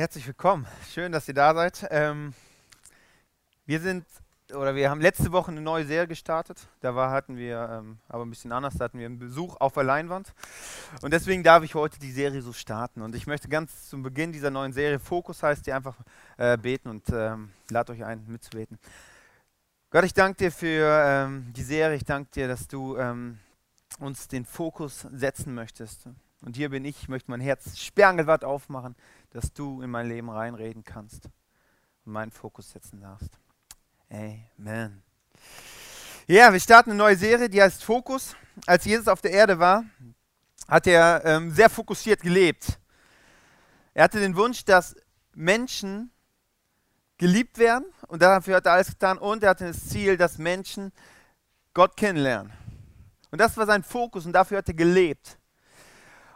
Herzlich willkommen. Schön, dass ihr da seid. Ähm, wir sind, oder wir haben letzte Woche eine neue Serie gestartet. Da war, hatten wir ähm, aber ein bisschen anders, da hatten wir einen Besuch auf der Leinwand. Und deswegen darf ich heute die Serie so starten. Und ich möchte ganz zum Beginn dieser neuen Serie, Fokus heißt die einfach äh, beten und ähm, lad euch ein, mitzubeten. Gott, ich danke dir für ähm, die Serie. Ich danke dir, dass du ähm, uns den Fokus setzen möchtest. Und hier bin ich, ich möchte mein Herz sperrangelwart aufmachen, dass du in mein Leben reinreden kannst und meinen Fokus setzen darfst. Amen. Ja, wir starten eine neue Serie, die heißt Fokus. Als Jesus auf der Erde war, hat er ähm, sehr fokussiert gelebt. Er hatte den Wunsch, dass Menschen geliebt werden und dafür hat er alles getan und er hatte das Ziel, dass Menschen Gott kennenlernen. Und das war sein Fokus und dafür hat er gelebt.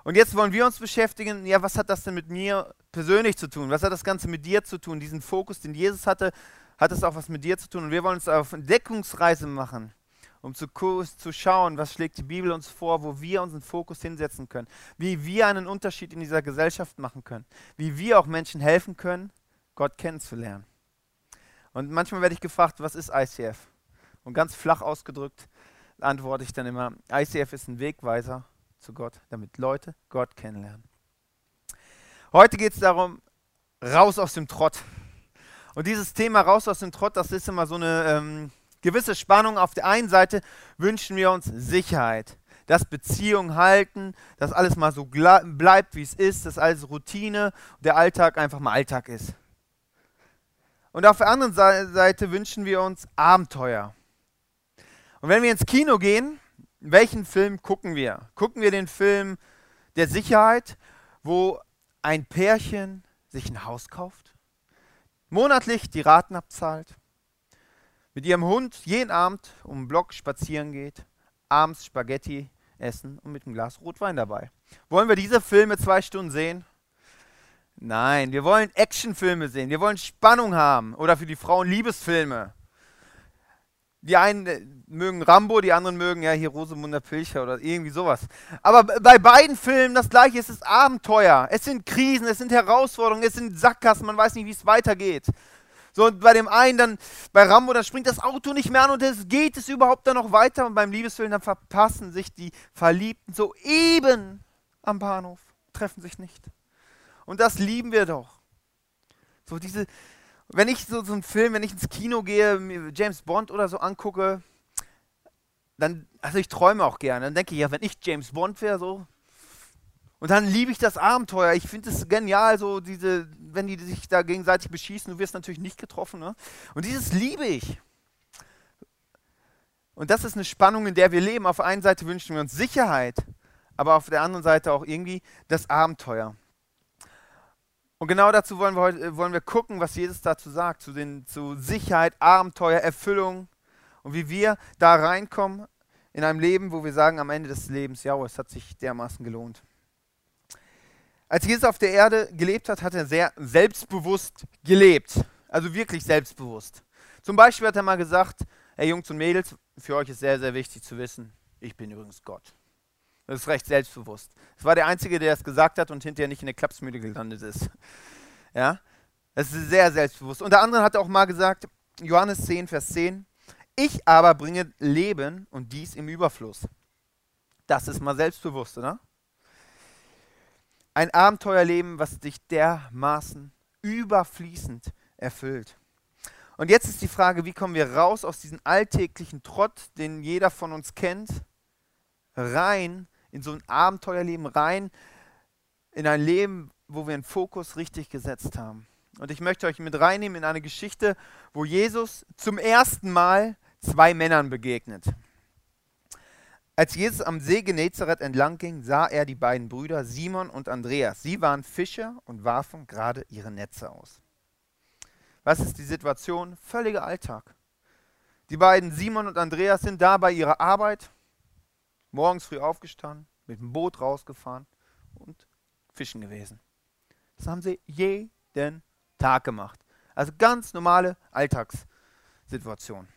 Und jetzt wollen wir uns beschäftigen, ja, was hat das denn mit mir persönlich zu tun? Was hat das Ganze mit dir zu tun? Diesen Fokus, den Jesus hatte, hat es auch was mit dir zu tun. Und wir wollen uns auf Entdeckungsreise machen, um zu, zu schauen, was schlägt die Bibel uns vor, wo wir unseren Fokus hinsetzen können, wie wir einen Unterschied in dieser Gesellschaft machen können, wie wir auch Menschen helfen können, Gott kennenzulernen. Und manchmal werde ich gefragt, was ist ICF? Und ganz flach ausgedrückt antworte ich dann immer, ICF ist ein Wegweiser zu Gott, damit Leute Gott kennenlernen. Heute geht es darum, raus aus dem Trott. Und dieses Thema raus aus dem Trott, das ist immer so eine ähm, gewisse Spannung. Auf der einen Seite wünschen wir uns Sicherheit, dass Beziehungen halten, dass alles mal so bleibt, wie es ist, dass alles Routine, der Alltag einfach mal Alltag ist. Und auf der anderen Seite wünschen wir uns Abenteuer. Und wenn wir ins Kino gehen, welchen Film gucken wir? Gucken wir den Film der Sicherheit, wo ein Pärchen sich ein Haus kauft, monatlich die Raten abzahlt, mit ihrem Hund jeden Abend um den Block spazieren geht, abends Spaghetti essen und mit einem Glas Rotwein dabei. Wollen wir diese Filme zwei Stunden sehen? Nein, wir wollen Actionfilme sehen, wir wollen Spannung haben oder für die Frauen Liebesfilme. Die einen äh, mögen Rambo, die anderen mögen ja hier Rosemunder Pilcher oder irgendwie sowas. Aber bei beiden Filmen das gleiche, es ist Abenteuer. Es sind Krisen, es sind Herausforderungen, es sind Sackgassen, man weiß nicht, wie es weitergeht. So, und bei dem einen dann, bei Rambo, dann springt das Auto nicht mehr an und es geht es überhaupt dann noch weiter. Und beim Liebesfilm, dann verpassen sich die Verliebten so eben am Bahnhof, treffen sich nicht. Und das lieben wir doch. So diese, wenn ich so, so einen Film, wenn ich ins Kino gehe, James Bond oder so angucke, dann, also ich träume auch gerne. Dann denke ich, ja, wenn ich James Bond wäre, so. Und dann liebe ich das Abenteuer. Ich finde es genial, so diese, wenn die sich da gegenseitig beschießen, du wirst natürlich nicht getroffen. Ne? Und dieses liebe ich. Und das ist eine Spannung, in der wir leben. Auf der einen Seite wünschen wir uns Sicherheit, aber auf der anderen Seite auch irgendwie das Abenteuer. Und genau dazu wollen wir heute äh, wollen wir gucken, was Jesus dazu sagt, zu, den, zu Sicherheit, Abenteuer, Erfüllung und wie wir da reinkommen in einem Leben, wo wir sagen am Ende des Lebens, ja, es hat sich dermaßen gelohnt. Als Jesus auf der Erde gelebt hat, hat er sehr selbstbewusst gelebt. Also wirklich selbstbewusst. Zum Beispiel hat er mal gesagt, hey Jungs und Mädels, für euch ist sehr, sehr wichtig zu wissen, ich bin übrigens Gott. Das ist recht selbstbewusst. Es war der Einzige, der es gesagt hat und hinterher nicht in der Klapsmühle gelandet ist. Ja, das ist sehr selbstbewusst. Unter anderem hat er auch mal gesagt, Johannes 10, Vers 10, ich aber bringe Leben und dies im Überfluss. Das ist mal selbstbewusst, oder? Ein Abenteuerleben, was dich dermaßen überfließend erfüllt. Und jetzt ist die Frage, wie kommen wir raus aus diesem alltäglichen Trott, den jeder von uns kennt, rein in so ein Abenteuerleben rein, in ein Leben, wo wir einen Fokus richtig gesetzt haben. Und ich möchte euch mit reinnehmen in eine Geschichte, wo Jesus zum ersten Mal zwei Männern begegnet. Als Jesus am See Genezareth entlang ging, sah er die beiden Brüder Simon und Andreas. Sie waren Fischer und warfen gerade ihre Netze aus. Was ist die Situation? Völliger Alltag. Die beiden Simon und Andreas sind da bei ihrer Arbeit morgens früh aufgestanden, mit dem Boot rausgefahren und fischen gewesen. Das haben sie jeden Tag gemacht. Also ganz normale Alltagssituation.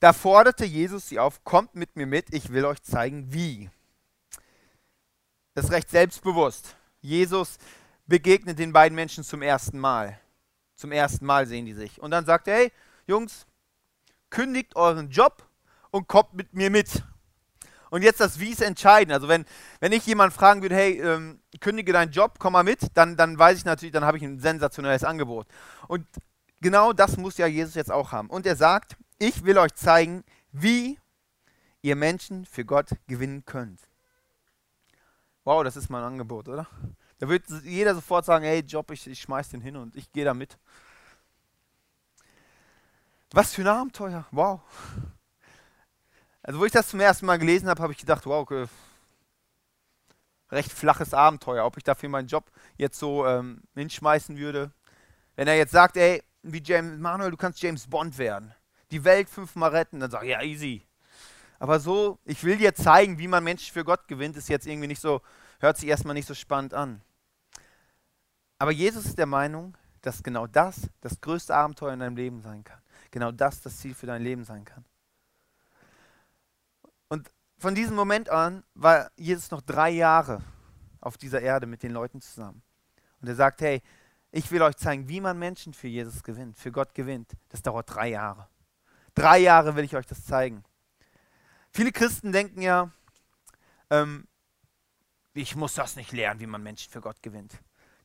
Da forderte Jesus sie auf, kommt mit mir mit, ich will euch zeigen, wie. Das ist recht selbstbewusst. Jesus begegnet den beiden Menschen zum ersten Mal. Zum ersten Mal sehen die sich. Und dann sagt er, hey, Jungs, kündigt euren Job und kommt mit mir mit. Und jetzt das Wie ist entscheidend. Also wenn, wenn ich jemanden fragen würde, hey, ähm, kündige deinen Job, komm mal mit, dann, dann weiß ich natürlich, dann habe ich ein sensationelles Angebot. Und genau das muss ja Jesus jetzt auch haben. Und er sagt, ich will euch zeigen, wie ihr Menschen für Gott gewinnen könnt. Wow, das ist mein Angebot, oder? Da wird jeder sofort sagen, hey Job, ich, ich schmeiß den hin und ich gehe da mit. Was für ein Abenteuer, wow. Also wo ich das zum ersten Mal gelesen habe, habe ich gedacht, wow, okay, recht flaches Abenteuer, ob ich dafür meinen Job jetzt so ähm, hinschmeißen würde. Wenn er jetzt sagt, ey, wie James Manuel, du kannst James Bond werden, die Welt fünfmal retten, dann sag ich, ja, easy. Aber so, ich will dir zeigen, wie man Menschen für Gott gewinnt, ist jetzt irgendwie nicht so, hört sich erstmal nicht so spannend an. Aber Jesus ist der Meinung, dass genau das das größte Abenteuer in deinem Leben sein kann. Genau das das Ziel für dein Leben sein kann. Von diesem Moment an war Jesus noch drei Jahre auf dieser Erde mit den Leuten zusammen. Und er sagt, hey, ich will euch zeigen, wie man Menschen für Jesus gewinnt, für Gott gewinnt. Das dauert drei Jahre. Drei Jahre will ich euch das zeigen. Viele Christen denken ja, ähm, ich muss das nicht lernen, wie man Menschen für Gott gewinnt.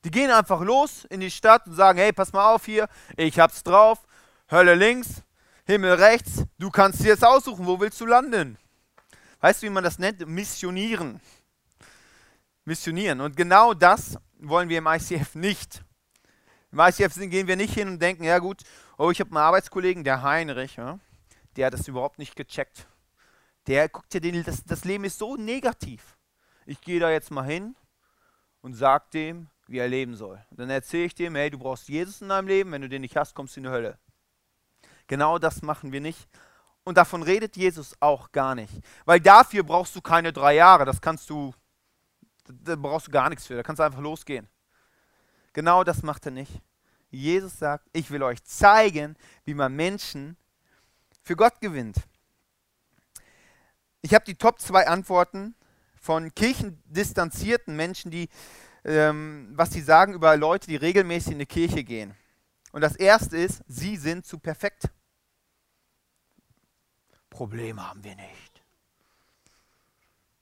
Die gehen einfach los in die Stadt und sagen, hey, pass mal auf hier, ich hab's drauf, Hölle links, Himmel rechts, du kannst dir jetzt aussuchen, wo willst du landen? Weißt du, wie man das nennt? Missionieren. Missionieren. Und genau das wollen wir im ICF nicht. Im ICF gehen wir nicht hin und denken, ja gut, oh, ich habe einen Arbeitskollegen, der Heinrich, ja, der hat das überhaupt nicht gecheckt. Der guckt ja, das, das Leben ist so negativ. Ich gehe da jetzt mal hin und sage dem, wie er leben soll. Und dann erzähle ich dem, hey, du brauchst Jesus in deinem Leben, wenn du den nicht hast, kommst du in die Hölle. Genau das machen wir nicht. Und davon redet Jesus auch gar nicht. Weil dafür brauchst du keine drei Jahre. Das kannst du, da brauchst du gar nichts für. Da kannst du einfach losgehen. Genau das macht er nicht. Jesus sagt, ich will euch zeigen, wie man Menschen für Gott gewinnt. Ich habe die Top zwei Antworten von kirchendistanzierten Menschen, die ähm, was sie sagen über Leute, die regelmäßig in die Kirche gehen. Und das erste ist, sie sind zu perfekt. Probleme haben wir nicht.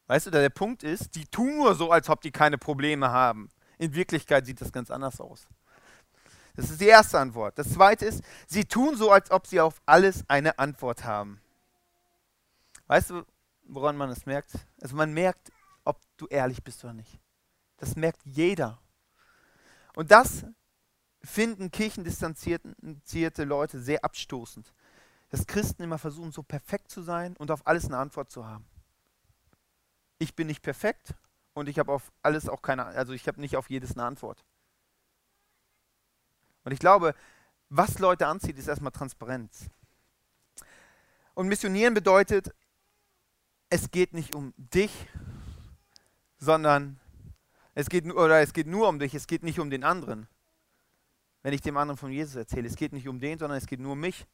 Weißt du, der Punkt ist, die tun nur so, als ob die keine Probleme haben. In Wirklichkeit sieht das ganz anders aus. Das ist die erste Antwort. Das zweite ist, sie tun so, als ob sie auf alles eine Antwort haben. Weißt du, woran man es merkt? Also man merkt, ob du ehrlich bist oder nicht. Das merkt jeder. Und das finden kirchendistanzierte Leute sehr abstoßend. Dass Christen immer versuchen, so perfekt zu sein und auf alles eine Antwort zu haben. Ich bin nicht perfekt und ich habe auf alles auch keine, also ich habe nicht auf jedes eine Antwort. Und ich glaube, was Leute anzieht, ist erstmal Transparenz. Und missionieren bedeutet, es geht nicht um dich, sondern es geht, oder es geht nur um dich, es geht nicht um den anderen. Wenn ich dem anderen von Jesus erzähle, es geht nicht um den, sondern es geht nur um mich.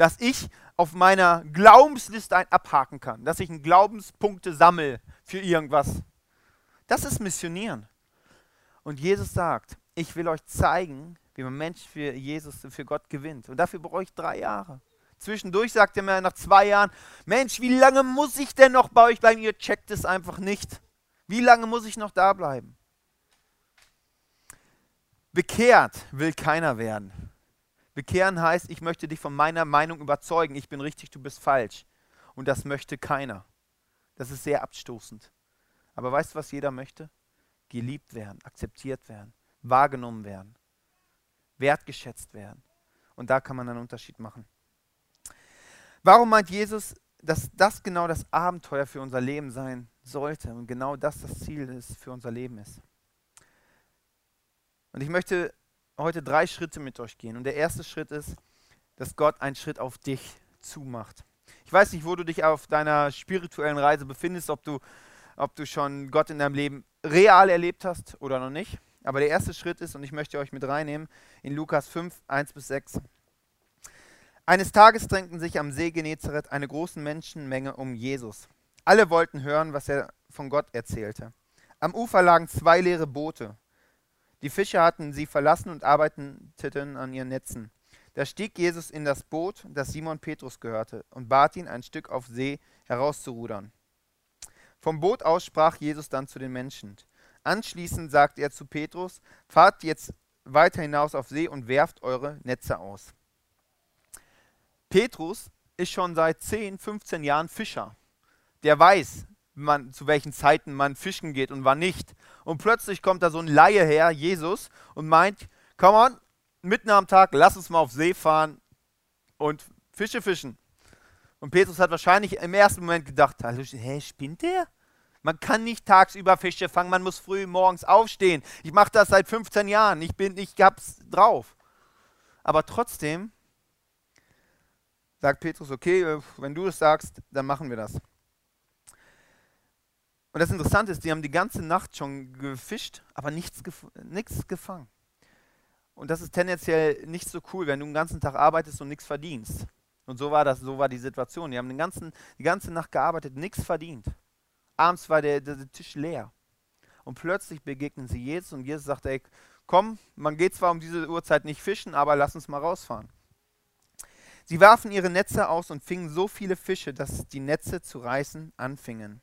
Dass ich auf meiner Glaubensliste ein abhaken kann, dass ich einen Glaubenspunkte sammle für irgendwas. Das ist Missionieren. Und Jesus sagt, ich will euch zeigen, wie man Mensch für Jesus, für Gott gewinnt. Und dafür brauche ich drei Jahre. Zwischendurch sagt er mir nach zwei Jahren, Mensch, wie lange muss ich denn noch bei euch bleiben? Ihr checkt es einfach nicht. Wie lange muss ich noch da bleiben? Bekehrt will keiner werden. Bekehren heißt, ich möchte dich von meiner Meinung überzeugen, ich bin richtig, du bist falsch. Und das möchte keiner. Das ist sehr abstoßend. Aber weißt du, was jeder möchte? Geliebt werden, akzeptiert werden, wahrgenommen werden, wertgeschätzt werden. Und da kann man einen Unterschied machen. Warum meint Jesus, dass das genau das Abenteuer für unser Leben sein sollte und genau das das Ziel ist für unser Leben ist. Und ich möchte heute drei Schritte mit euch gehen. Und der erste Schritt ist, dass Gott einen Schritt auf dich zumacht. Ich weiß nicht, wo du dich auf deiner spirituellen Reise befindest, ob du, ob du schon Gott in deinem Leben real erlebt hast oder noch nicht. Aber der erste Schritt ist, und ich möchte euch mit reinnehmen, in Lukas 5, 1 bis 6. Eines Tages drängten sich am See Genezareth eine große Menschenmenge um Jesus. Alle wollten hören, was er von Gott erzählte. Am Ufer lagen zwei leere Boote. Die Fischer hatten sie verlassen und arbeiteten an ihren Netzen. Da stieg Jesus in das Boot, das Simon Petrus gehörte, und bat ihn, ein Stück auf See herauszurudern. Vom Boot aus sprach Jesus dann zu den Menschen. Anschließend sagte er zu Petrus, fahrt jetzt weiter hinaus auf See und werft eure Netze aus. Petrus ist schon seit 10, 15 Jahren Fischer. Der weiß, man, zu welchen Zeiten man fischen geht und wann nicht. Und plötzlich kommt da so ein Laie her, Jesus, und meint, komm on, mitten am Tag, lass uns mal auf See fahren und Fische fischen. Und Petrus hat wahrscheinlich im ersten Moment gedacht, hä, spinnt der? Man kann nicht tagsüber Fische fangen, man muss früh morgens aufstehen. Ich mache das seit 15 Jahren, ich bin, ich hab's drauf. Aber trotzdem sagt Petrus, okay, wenn du es sagst, dann machen wir das. Und das Interessante ist, die haben die ganze Nacht schon gefischt, aber nichts, gef nichts gefangen. Und das ist tendenziell nicht so cool, wenn du den ganzen Tag arbeitest und nichts verdienst. Und so war das, so war die Situation. Die haben den ganzen, die ganze Nacht gearbeitet, nichts verdient. Abends war der, der Tisch leer. Und plötzlich begegnen sie Jesus und Jesus sagt, ey, komm, man geht zwar um diese Uhrzeit nicht fischen, aber lass uns mal rausfahren. Sie warfen ihre Netze aus und fingen so viele Fische, dass die Netze zu reißen anfingen.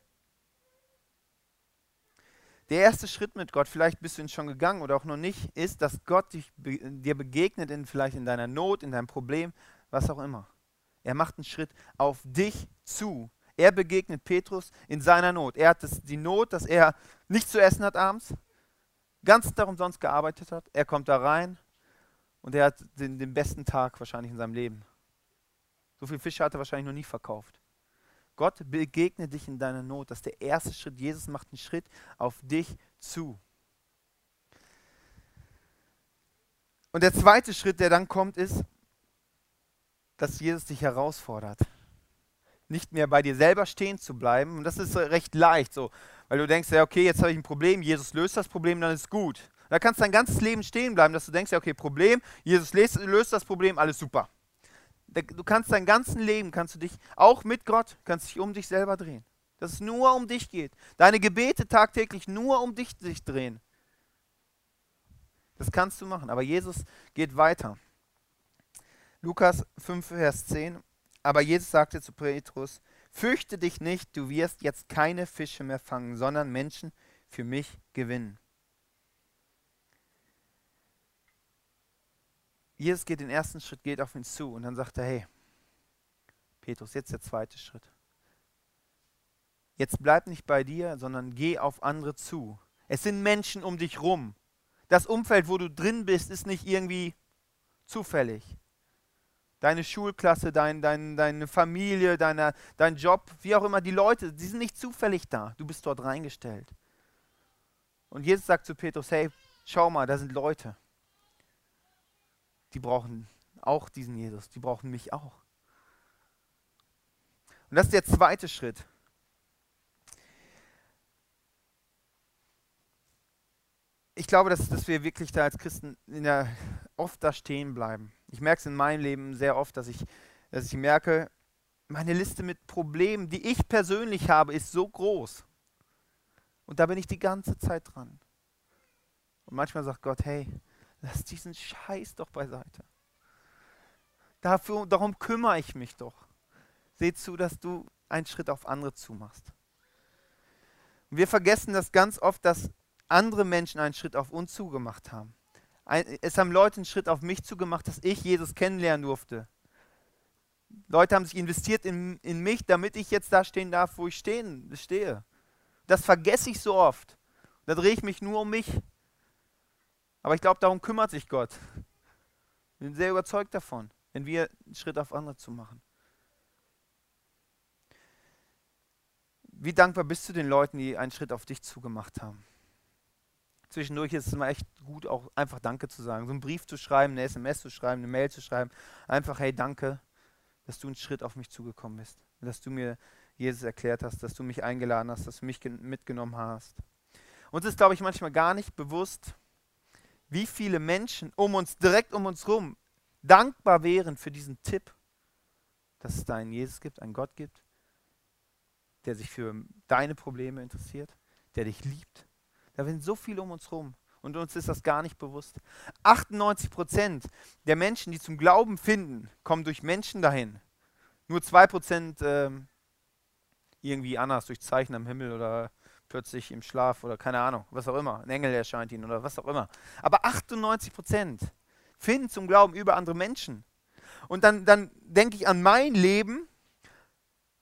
Der erste Schritt mit Gott, vielleicht bist du ihn schon gegangen oder auch noch nicht, ist, dass Gott dich, dir begegnet, in, vielleicht in deiner Not, in deinem Problem, was auch immer. Er macht einen Schritt auf dich zu. Er begegnet Petrus in seiner Not. Er hat das, die Not, dass er nichts zu essen hat abends, ganz darum sonst gearbeitet hat. Er kommt da rein und er hat den, den besten Tag wahrscheinlich in seinem Leben. So viel Fische hat er wahrscheinlich noch nie verkauft. Gott begegnet dich in deiner Not. Das ist der erste Schritt. Jesus macht einen Schritt auf dich zu. Und der zweite Schritt, der dann kommt, ist, dass Jesus dich herausfordert. Nicht mehr bei dir selber stehen zu bleiben. Und das ist recht leicht so, weil du denkst, ja, okay, jetzt habe ich ein Problem, Jesus löst das Problem, dann ist gut. Da kannst du dein ganzes Leben stehen bleiben, dass du denkst, ja, okay, Problem, Jesus löst das Problem, alles super. Du kannst dein ganzes Leben, kannst du dich, auch mit Gott, kannst dich um dich selber drehen. Dass es nur um dich geht. Deine Gebete tagtäglich nur um dich sich drehen. Das kannst du machen. Aber Jesus geht weiter. Lukas 5, Vers 10. Aber Jesus sagte zu Petrus, fürchte dich nicht, du wirst jetzt keine Fische mehr fangen, sondern Menschen für mich gewinnen. Jesus geht den ersten Schritt, geht auf ihn zu und dann sagt er, hey, Petrus, jetzt der zweite Schritt. Jetzt bleib nicht bei dir, sondern geh auf andere zu. Es sind Menschen um dich rum. Das Umfeld, wo du drin bist, ist nicht irgendwie zufällig. Deine Schulklasse, dein, dein, deine Familie, deine, dein Job, wie auch immer, die Leute, die sind nicht zufällig da. Du bist dort reingestellt. Und Jesus sagt zu Petrus, hey, schau mal, da sind Leute die brauchen auch diesen Jesus, die brauchen mich auch. Und das ist der zweite Schritt. Ich glaube, dass, dass wir wirklich da als Christen der, oft da stehen bleiben. Ich merke es in meinem Leben sehr oft, dass ich, dass ich merke, meine Liste mit Problemen, die ich persönlich habe, ist so groß. Und da bin ich die ganze Zeit dran. Und manchmal sagt Gott, hey, Lass diesen Scheiß doch beiseite. Dafür, darum kümmere ich mich doch. Seh zu, dass du einen Schritt auf andere zumachst. Und wir vergessen das ganz oft, dass andere Menschen einen Schritt auf uns zugemacht haben. es haben Leute einen Schritt auf mich zugemacht, dass ich Jesus kennenlernen durfte. Leute haben sich investiert in, in mich, damit ich jetzt da stehen darf, wo ich stehen, stehe. Das vergesse ich so oft. Da drehe ich mich nur um mich. Aber ich glaube, darum kümmert sich Gott. Ich bin sehr überzeugt davon, wenn wir einen Schritt auf andere zu machen. Wie dankbar bist du den Leuten, die einen Schritt auf dich zugemacht haben? Zwischendurch ist es immer echt gut, auch einfach Danke zu sagen. So einen Brief zu schreiben, eine SMS zu schreiben, eine Mail zu schreiben. Einfach, hey, danke, dass du einen Schritt auf mich zugekommen bist. Dass du mir Jesus erklärt hast, dass du mich eingeladen hast, dass du mich mitgenommen hast. Uns ist, glaube ich, manchmal gar nicht bewusst, wie viele Menschen um uns, direkt um uns herum, dankbar wären für diesen Tipp, dass es da einen Jesus gibt, einen Gott gibt, der sich für deine Probleme interessiert, der dich liebt. Da sind so viele um uns herum. Und uns ist das gar nicht bewusst. 98 Prozent der Menschen, die zum Glauben finden, kommen durch Menschen dahin. Nur 2 Prozent ähm, irgendwie anders, durch Zeichen am Himmel oder plötzlich im Schlaf oder keine Ahnung, was auch immer. Ein Engel erscheint ihnen oder was auch immer. Aber 98 Prozent finden zum Glauben über andere Menschen. Und dann, dann denke ich an mein Leben,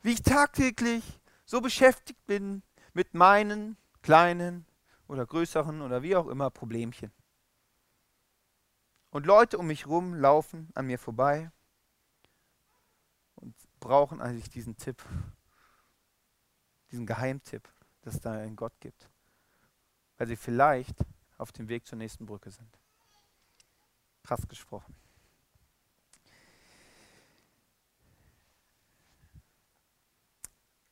wie ich tagtäglich so beschäftigt bin mit meinen kleinen oder größeren oder wie auch immer Problemchen. Und Leute um mich herum laufen an mir vorbei und brauchen eigentlich diesen Tipp, diesen Geheimtipp, dass es da einen Gott gibt, weil sie vielleicht auf dem Weg zur nächsten Brücke sind. Krass gesprochen.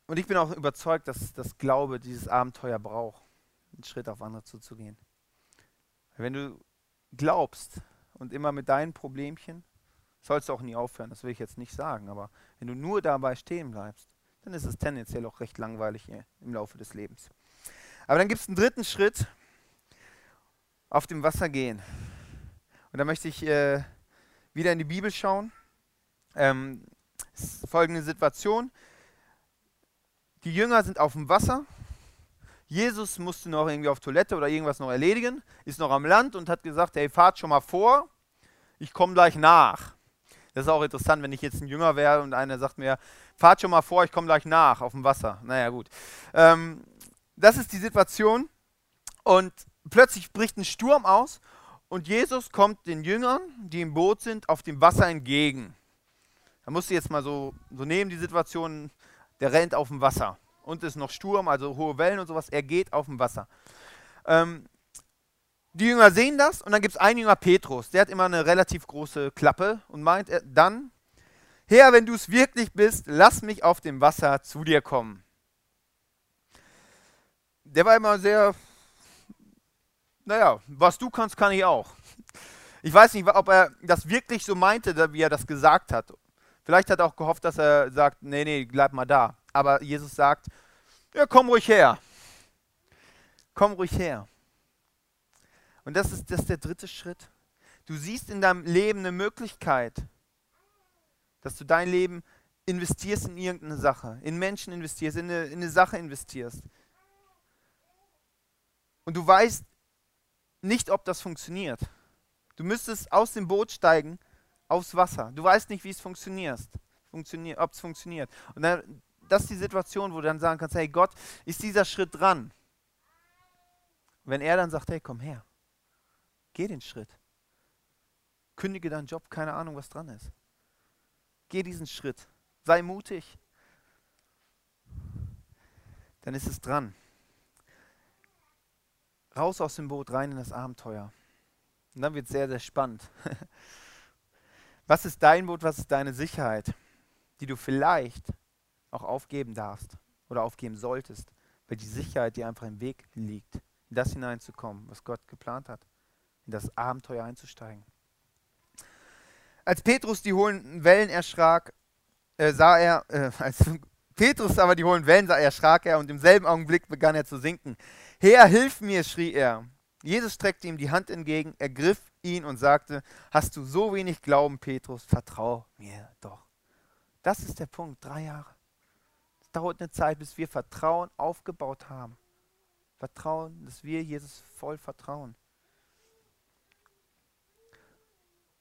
Und ich bin auch überzeugt, dass das Glaube dieses Abenteuer braucht, einen Schritt auf andere zuzugehen. Wenn du glaubst und immer mit deinen Problemchen, sollst du auch nie aufhören, das will ich jetzt nicht sagen, aber wenn du nur dabei stehen bleibst, dann ist es tendenziell auch recht langweilig im Laufe des Lebens. Aber dann gibt es einen dritten Schritt, auf dem Wasser gehen. Und da möchte ich äh, wieder in die Bibel schauen. Ähm, folgende Situation. Die Jünger sind auf dem Wasser. Jesus musste noch irgendwie auf Toilette oder irgendwas noch erledigen, ist noch am Land und hat gesagt, hey, fahrt schon mal vor, ich komme gleich nach. Das ist auch interessant, wenn ich jetzt ein Jünger wäre und einer sagt mir, fahrt schon mal vor, ich komme gleich nach auf dem Wasser. Naja, gut. Ähm, das ist die Situation. Und plötzlich bricht ein Sturm aus und Jesus kommt den Jüngern, die im Boot sind, auf dem Wasser entgegen. Da musst du jetzt mal so, so nehmen, die Situation, der rennt auf dem Wasser. Und es ist noch Sturm, also hohe Wellen und sowas. Er geht auf dem Wasser. Ähm, die Jünger sehen das und dann gibt es einen Jünger, Petrus, der hat immer eine relativ große Klappe und meint dann, Herr, wenn du es wirklich bist, lass mich auf dem Wasser zu dir kommen. Der war immer sehr, naja, was du kannst, kann ich auch. Ich weiß nicht, ob er das wirklich so meinte, wie er das gesagt hat. Vielleicht hat er auch gehofft, dass er sagt, nee, nee, bleib mal da. Aber Jesus sagt, ja, komm ruhig her. Komm ruhig her. Und das ist, das ist der dritte Schritt. Du siehst in deinem Leben eine Möglichkeit, dass du dein Leben investierst in irgendeine Sache, in Menschen investierst, in eine, in eine Sache investierst. Und du weißt nicht, ob das funktioniert. Du müsstest aus dem Boot steigen aufs Wasser. Du weißt nicht, wie es funktioniert, funktioniert ob es funktioniert. Und dann, das ist die Situation, wo du dann sagen kannst, hey Gott, ist dieser Schritt dran? Wenn er dann sagt, hey, komm her, Geh den Schritt. Kündige deinen Job, keine Ahnung, was dran ist. Geh diesen Schritt. Sei mutig. Dann ist es dran. Raus aus dem Boot, rein in das Abenteuer. Und dann wird es sehr, sehr spannend. Was ist dein Boot, was ist deine Sicherheit, die du vielleicht auch aufgeben darfst oder aufgeben solltest, weil die Sicherheit dir einfach im Weg liegt, in das hineinzukommen, was Gott geplant hat in das Abenteuer einzusteigen. Als Petrus die hohen Wellen erschrak, äh, sah er, äh, als Petrus aber die hohen Wellen sah, erschrak er und im selben Augenblick begann er zu sinken. Herr, hilf mir, schrie er. Jesus streckte ihm die Hand entgegen, ergriff ihn und sagte, hast du so wenig Glauben, Petrus, vertrau mir doch. Das ist der Punkt, drei Jahre. Es dauert eine Zeit, bis wir Vertrauen aufgebaut haben. Vertrauen, dass wir Jesus voll vertrauen.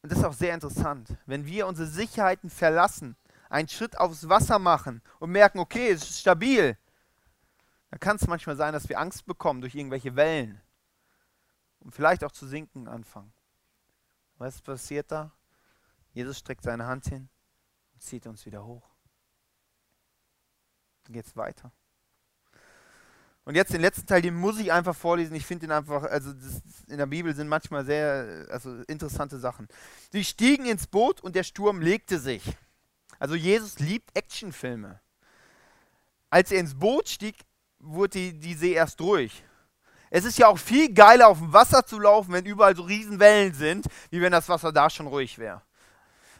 Und das ist auch sehr interessant, wenn wir unsere Sicherheiten verlassen, einen Schritt aufs Wasser machen und merken, okay, es ist stabil, dann kann es manchmal sein, dass wir Angst bekommen durch irgendwelche Wellen und vielleicht auch zu sinken anfangen. Was passiert da? Jesus streckt seine Hand hin und zieht uns wieder hoch. Dann geht es weiter. Und jetzt den letzten Teil, den muss ich einfach vorlesen. Ich finde den einfach, also das, in der Bibel sind manchmal sehr also interessante Sachen. Sie stiegen ins Boot und der Sturm legte sich. Also Jesus liebt Actionfilme. Als er ins Boot stieg, wurde die, die See erst ruhig. Es ist ja auch viel geiler, auf dem Wasser zu laufen, wenn überall so Riesenwellen sind, wie wenn das Wasser da schon ruhig wäre.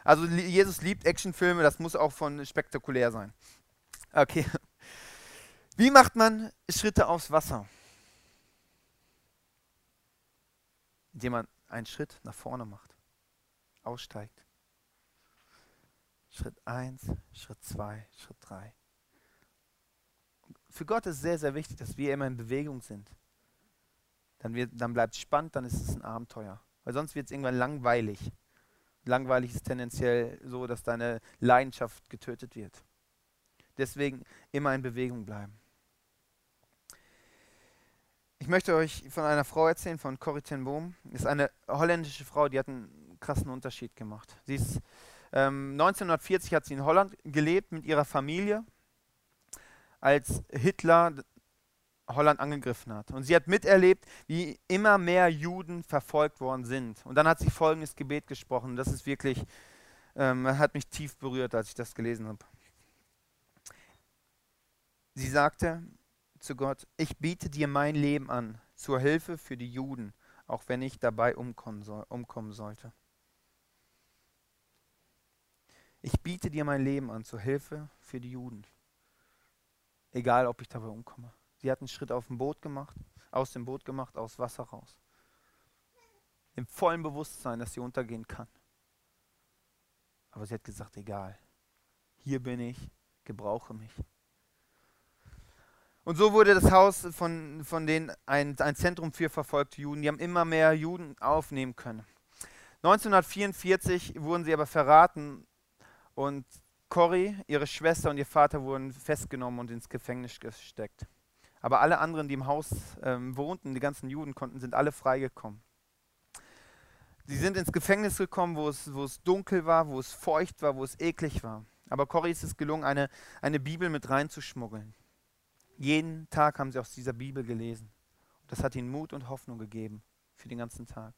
Also Jesus liebt Actionfilme, das muss auch von spektakulär sein. Okay. Wie macht man Schritte aufs Wasser? Indem man einen Schritt nach vorne macht, aussteigt. Schritt 1, Schritt 2, Schritt 3. Für Gott ist sehr, sehr wichtig, dass wir immer in Bewegung sind. Dann, dann bleibt es spannend, dann ist es ein Abenteuer. Weil sonst wird es irgendwann langweilig. Langweilig ist tendenziell so, dass deine Leidenschaft getötet wird. Deswegen immer in Bewegung bleiben. Ich möchte euch von einer Frau erzählen, von Corrie ten Boom. ist eine holländische Frau, die hat einen krassen Unterschied gemacht. Sie ist, ähm, 1940 hat sie in Holland gelebt mit ihrer Familie, als Hitler Holland angegriffen hat. Und sie hat miterlebt, wie immer mehr Juden verfolgt worden sind. Und dann hat sie folgendes Gebet gesprochen. Das ist wirklich, ähm, hat mich tief berührt, als ich das gelesen habe. Sie sagte zu Gott, ich biete dir mein Leben an, zur Hilfe für die Juden, auch wenn ich dabei umkommen, soll, umkommen sollte. Ich biete dir mein Leben an, zur Hilfe für die Juden, egal ob ich dabei umkomme. Sie hat einen Schritt auf dem Boot gemacht, aus dem Boot gemacht, aus Wasser raus. Im vollen Bewusstsein, dass sie untergehen kann. Aber sie hat gesagt, egal, hier bin ich, gebrauche mich. Und so wurde das Haus von, von denen ein, ein Zentrum für verfolgte Juden. Die haben immer mehr Juden aufnehmen können. 1944 wurden sie aber verraten und Corrie, ihre Schwester und ihr Vater wurden festgenommen und ins Gefängnis gesteckt. Aber alle anderen, die im Haus ähm, wohnten, die ganzen Juden konnten, sind alle freigekommen. Sie sind ins Gefängnis gekommen, wo es, wo es dunkel war, wo es feucht war, wo es eklig war. Aber Corrie ist es gelungen, eine, eine Bibel mit reinzuschmuggeln. Jeden Tag haben sie aus dieser Bibel gelesen. Das hat ihnen Mut und Hoffnung gegeben für den ganzen Tag.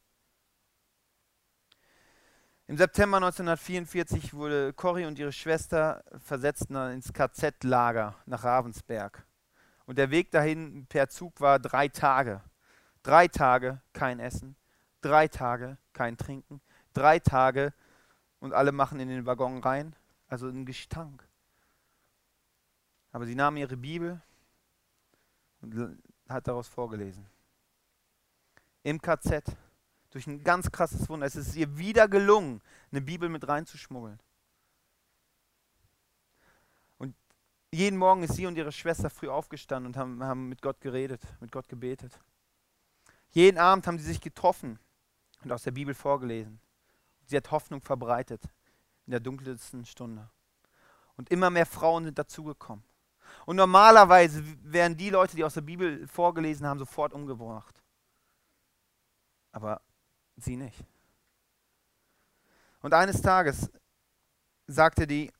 Im September 1944 wurde Corrie und ihre Schwester versetzt ins KZ-Lager nach Ravensberg. Und der Weg dahin per Zug war drei Tage. Drei Tage kein Essen, drei Tage kein Trinken, drei Tage und alle machen in den Waggon rein, also ein Gestank. Aber sie nahmen ihre Bibel und hat daraus vorgelesen. Im KZ, durch ein ganz krasses Wunder, es ist ihr wieder gelungen, eine Bibel mit reinzuschmuggeln. Und jeden Morgen ist sie und ihre Schwester früh aufgestanden und haben, haben mit Gott geredet, mit Gott gebetet. Jeden Abend haben sie sich getroffen und aus der Bibel vorgelesen. Sie hat Hoffnung verbreitet in der dunkelsten Stunde. Und immer mehr Frauen sind dazugekommen. Und normalerweise wären die Leute, die aus der Bibel vorgelesen haben, sofort umgebracht. Aber sie nicht. Und eines Tages sagte die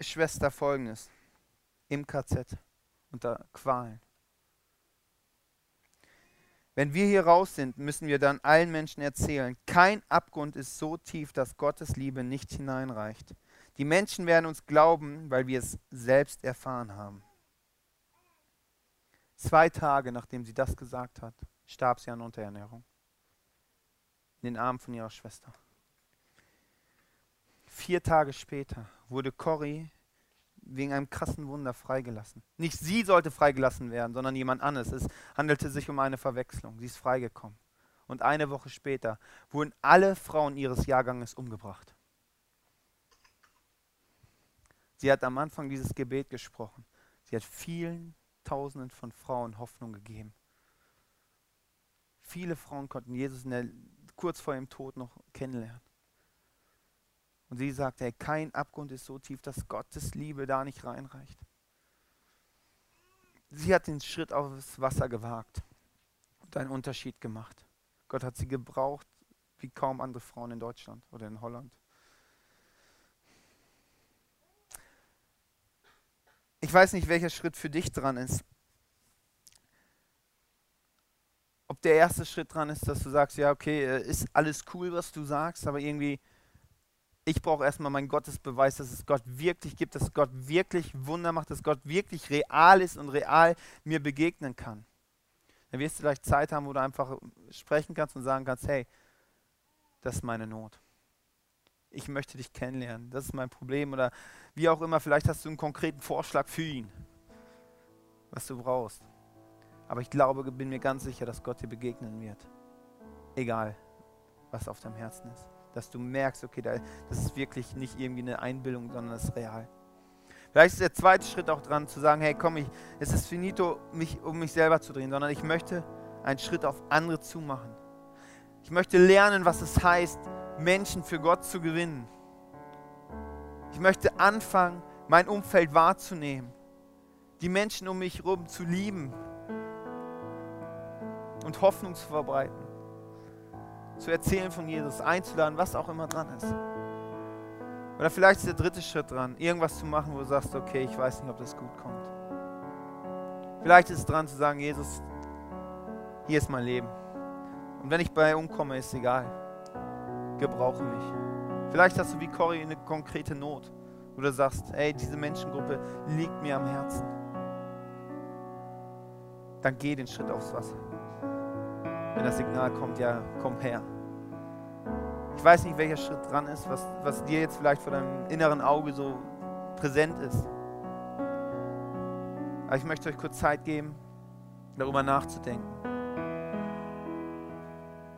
Schwester folgendes im KZ unter Qualen. Wenn wir hier raus sind, müssen wir dann allen Menschen erzählen, kein Abgrund ist so tief, dass Gottes Liebe nicht hineinreicht. Die Menschen werden uns glauben, weil wir es selbst erfahren haben. Zwei Tage nachdem sie das gesagt hat, starb sie an Unterernährung. In den Armen von ihrer Schwester. Vier Tage später wurde Corrie wegen einem krassen Wunder freigelassen. Nicht sie sollte freigelassen werden, sondern jemand anderes. Es handelte sich um eine Verwechslung. Sie ist freigekommen. Und eine Woche später wurden alle Frauen ihres Jahrganges umgebracht. Sie hat am Anfang dieses Gebet gesprochen. Sie hat vielen Tausenden von Frauen Hoffnung gegeben. Viele Frauen konnten Jesus der, kurz vor ihrem Tod noch kennenlernen. Und sie sagte, hey, kein Abgrund ist so tief, dass Gottes Liebe da nicht reinreicht. Sie hat den Schritt aufs Wasser gewagt und einen Unterschied gemacht. Gott hat sie gebraucht wie kaum andere Frauen in Deutschland oder in Holland. Ich weiß nicht, welcher Schritt für dich dran ist. Ob der erste Schritt dran ist, dass du sagst, ja, okay, äh, ist alles cool, was du sagst, aber irgendwie, ich brauche erstmal meinen Gottesbeweis, dass es Gott wirklich gibt, dass Gott wirklich Wunder macht, dass Gott wirklich real ist und real mir begegnen kann. Dann wirst du vielleicht Zeit haben, wo du einfach sprechen kannst und sagen kannst, hey, das ist meine Not ich möchte dich kennenlernen, das ist mein Problem oder wie auch immer, vielleicht hast du einen konkreten Vorschlag für ihn, was du brauchst. Aber ich glaube, bin mir ganz sicher, dass Gott dir begegnen wird. Egal, was auf deinem Herzen ist. Dass du merkst, okay, das ist wirklich nicht irgendwie eine Einbildung, sondern es ist real. Vielleicht ist der zweite Schritt auch dran, zu sagen, hey komm, ich, es ist finito, mich, um mich selber zu drehen, sondern ich möchte einen Schritt auf andere zu machen. Ich möchte lernen, was es heißt, Menschen für Gott zu gewinnen. Ich möchte anfangen, mein Umfeld wahrzunehmen, die Menschen um mich herum zu lieben und Hoffnung zu verbreiten, zu erzählen von Jesus, einzuladen, was auch immer dran ist. Oder vielleicht ist der dritte Schritt dran, irgendwas zu machen, wo du sagst, okay, ich weiß nicht, ob das gut kommt. Vielleicht ist es dran zu sagen, Jesus, hier ist mein Leben. Und wenn ich bei umkomme, ist egal. Gebrauche mich. Vielleicht hast du wie Cory eine konkrete Not, wo du sagst, ey, diese Menschengruppe liegt mir am Herzen. Dann geh den Schritt aufs Wasser. Wenn das Signal kommt, ja, komm her. Ich weiß nicht, welcher Schritt dran ist, was, was dir jetzt vielleicht vor deinem inneren Auge so präsent ist. Aber ich möchte euch kurz Zeit geben, darüber nachzudenken.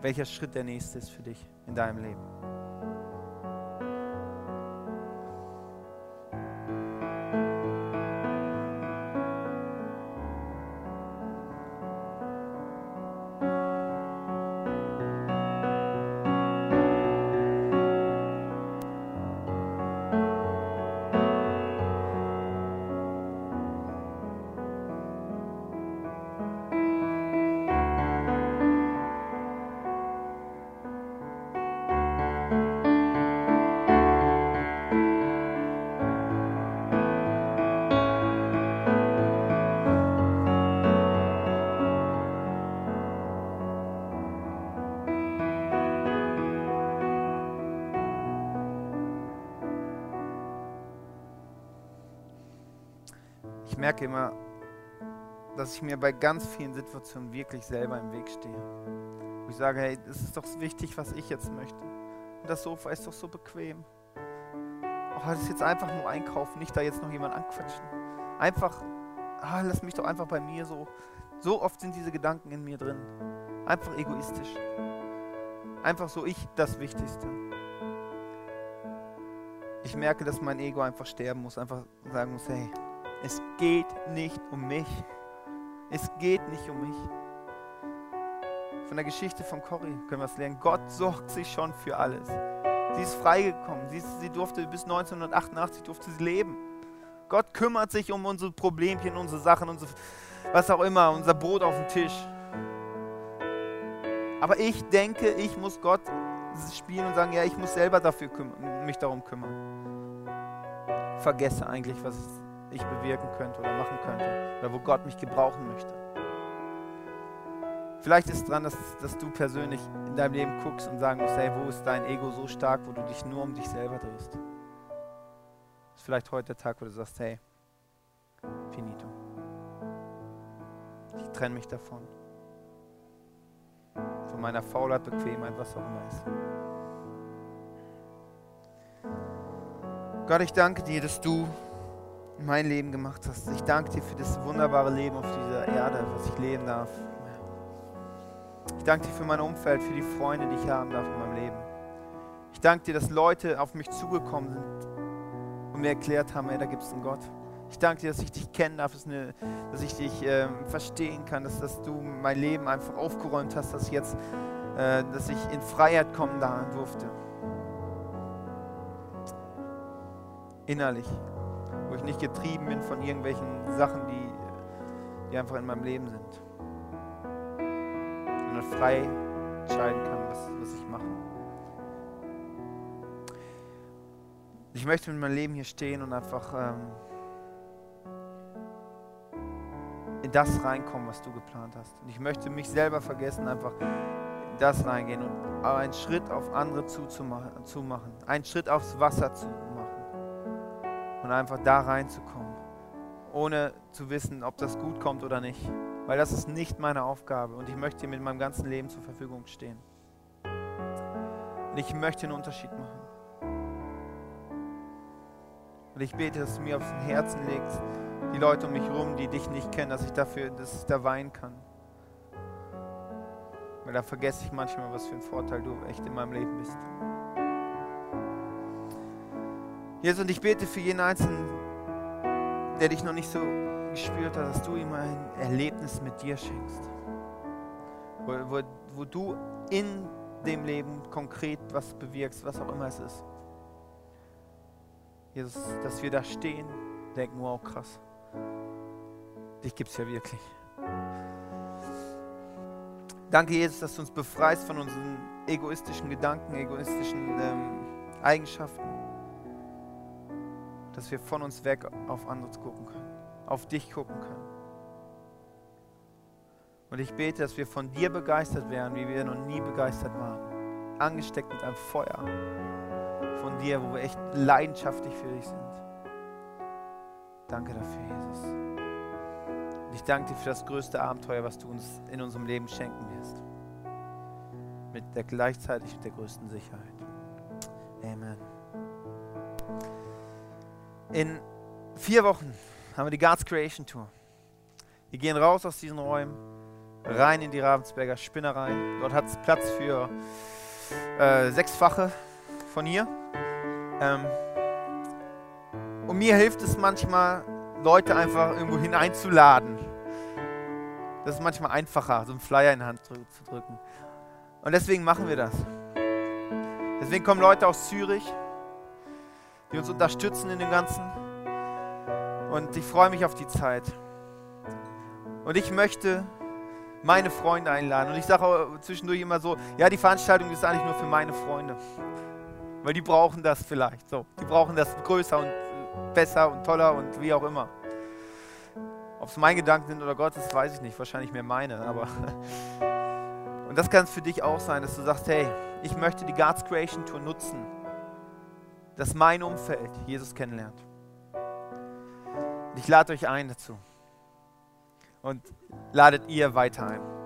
Welcher Schritt der nächste ist für dich in deinem Leben? Merke immer, dass ich mir bei ganz vielen Situationen wirklich selber im Weg stehe. Wo ich sage, hey, das ist doch wichtig, was ich jetzt möchte. Und das Sofa ist doch so bequem. Oh, das ist jetzt einfach nur einkaufen, nicht da jetzt noch jemand anquatschen. Einfach, ah, lass mich doch einfach bei mir so. So oft sind diese Gedanken in mir drin. Einfach egoistisch. Einfach so ich das Wichtigste. Ich merke, dass mein Ego einfach sterben muss, einfach sagen muss, hey, es geht nicht um mich. Es geht nicht um mich. Von der Geschichte von Cory können wir es lernen. Gott sorgt sich schon für alles. Sie ist freigekommen. Sie, sie durfte bis 1988 durfte sie leben. Gott kümmert sich um unsere Problemchen, unsere Sachen, unsere, was auch immer, unser Brot auf dem Tisch. Aber ich denke, ich muss Gott spielen und sagen, ja, ich muss selber dafür mich darum kümmern. Vergesse eigentlich, was ich ich bewirken könnte oder machen könnte oder wo Gott mich gebrauchen möchte. Vielleicht ist es dran, dass, dass du persönlich in deinem Leben guckst und sagen musst, hey, wo ist dein Ego so stark, wo du dich nur um dich selber drehst. Ist vielleicht heute der Tag, wo du sagst, hey, finito. Ich trenne mich davon. Von meiner Faulheit, Bequemheit, was auch immer ist. Gott, ich danke dir, dass du mein Leben gemacht hast. Ich danke dir für das wunderbare Leben auf dieser Erde, was ich leben darf. Ich danke dir für mein Umfeld, für die Freunde, die ich haben darf in meinem Leben. Ich danke dir, dass Leute auf mich zugekommen sind und mir erklärt haben, ey, da gibt es einen Gott. Ich danke dir, dass ich dich kennen darf, dass, eine, dass ich dich äh, verstehen kann, dass, dass, du mein Leben einfach aufgeräumt hast, dass, jetzt, äh, dass ich in Freiheit kommen durfte. Innerlich wo ich nicht getrieben bin von irgendwelchen Sachen, die, die einfach in meinem Leben sind. Sondern frei entscheiden kann, was, was ich mache. Ich möchte mit meinem Leben hier stehen und einfach ähm, in das reinkommen, was du geplant hast. Und ich möchte mich selber vergessen, einfach in das reingehen und einen Schritt auf andere zuzumachen, zumachen, einen Schritt aufs Wasser zu machen und einfach da reinzukommen, ohne zu wissen, ob das gut kommt oder nicht. Weil das ist nicht meine Aufgabe und ich möchte dir mit meinem ganzen Leben zur Verfügung stehen. Und ich möchte einen Unterschied machen. Und ich bete, dass du mir aufs Herzen legst, die Leute um mich herum, die dich nicht kennen, dass ich dafür, dass ich da weinen kann. Weil da vergesse ich manchmal, was für ein Vorteil du echt in meinem Leben bist. Jesus, und ich bete für jeden Einzelnen, der dich noch nicht so gespürt hat, dass du ihm ein Erlebnis mit dir schenkst. Wo, wo, wo du in dem Leben konkret was bewirkst, was auch immer es ist. Jesus, dass wir da stehen, denken, wow, krass. Dich gibt es ja wirklich. Danke, Jesus, dass du uns befreist von unseren egoistischen Gedanken, egoistischen ähm, Eigenschaften. Dass wir von uns weg auf andere gucken können, auf dich gucken können. Und ich bete, dass wir von dir begeistert werden, wie wir noch nie begeistert waren. Angesteckt mit einem Feuer von dir, wo wir echt leidenschaftlich für dich sind. Danke dafür, Jesus. Und ich danke dir für das größte Abenteuer, was du uns in unserem Leben schenken wirst. Mit der gleichzeitig mit der größten Sicherheit. Amen. In vier Wochen haben wir die Guards Creation Tour. Wir gehen raus aus diesen Räumen rein in die Ravensberger Spinnerei. Dort hat es Platz für äh, sechsfache von hier. Ähm, und mir hilft es manchmal, Leute einfach irgendwo hineinzuladen. Das ist manchmal einfacher, so einen Flyer in die Hand zu drücken. Und deswegen machen wir das. Deswegen kommen Leute aus Zürich, die uns unterstützen in dem Ganzen. Und ich freue mich auf die Zeit. Und ich möchte meine Freunde einladen. Und ich sage zwischendurch immer so, ja, die Veranstaltung ist eigentlich nur für meine Freunde. Weil die brauchen das vielleicht so. Die brauchen das größer und besser und toller und wie auch immer. Ob es meine Gedanken sind oder Gottes, weiß ich nicht. Wahrscheinlich mehr meine. Aber und das kann es für dich auch sein, dass du sagst, hey, ich möchte die God's Creation Tour nutzen, dass mein Umfeld Jesus kennenlernt. Ich lade euch ein dazu und ladet ihr weiter ein.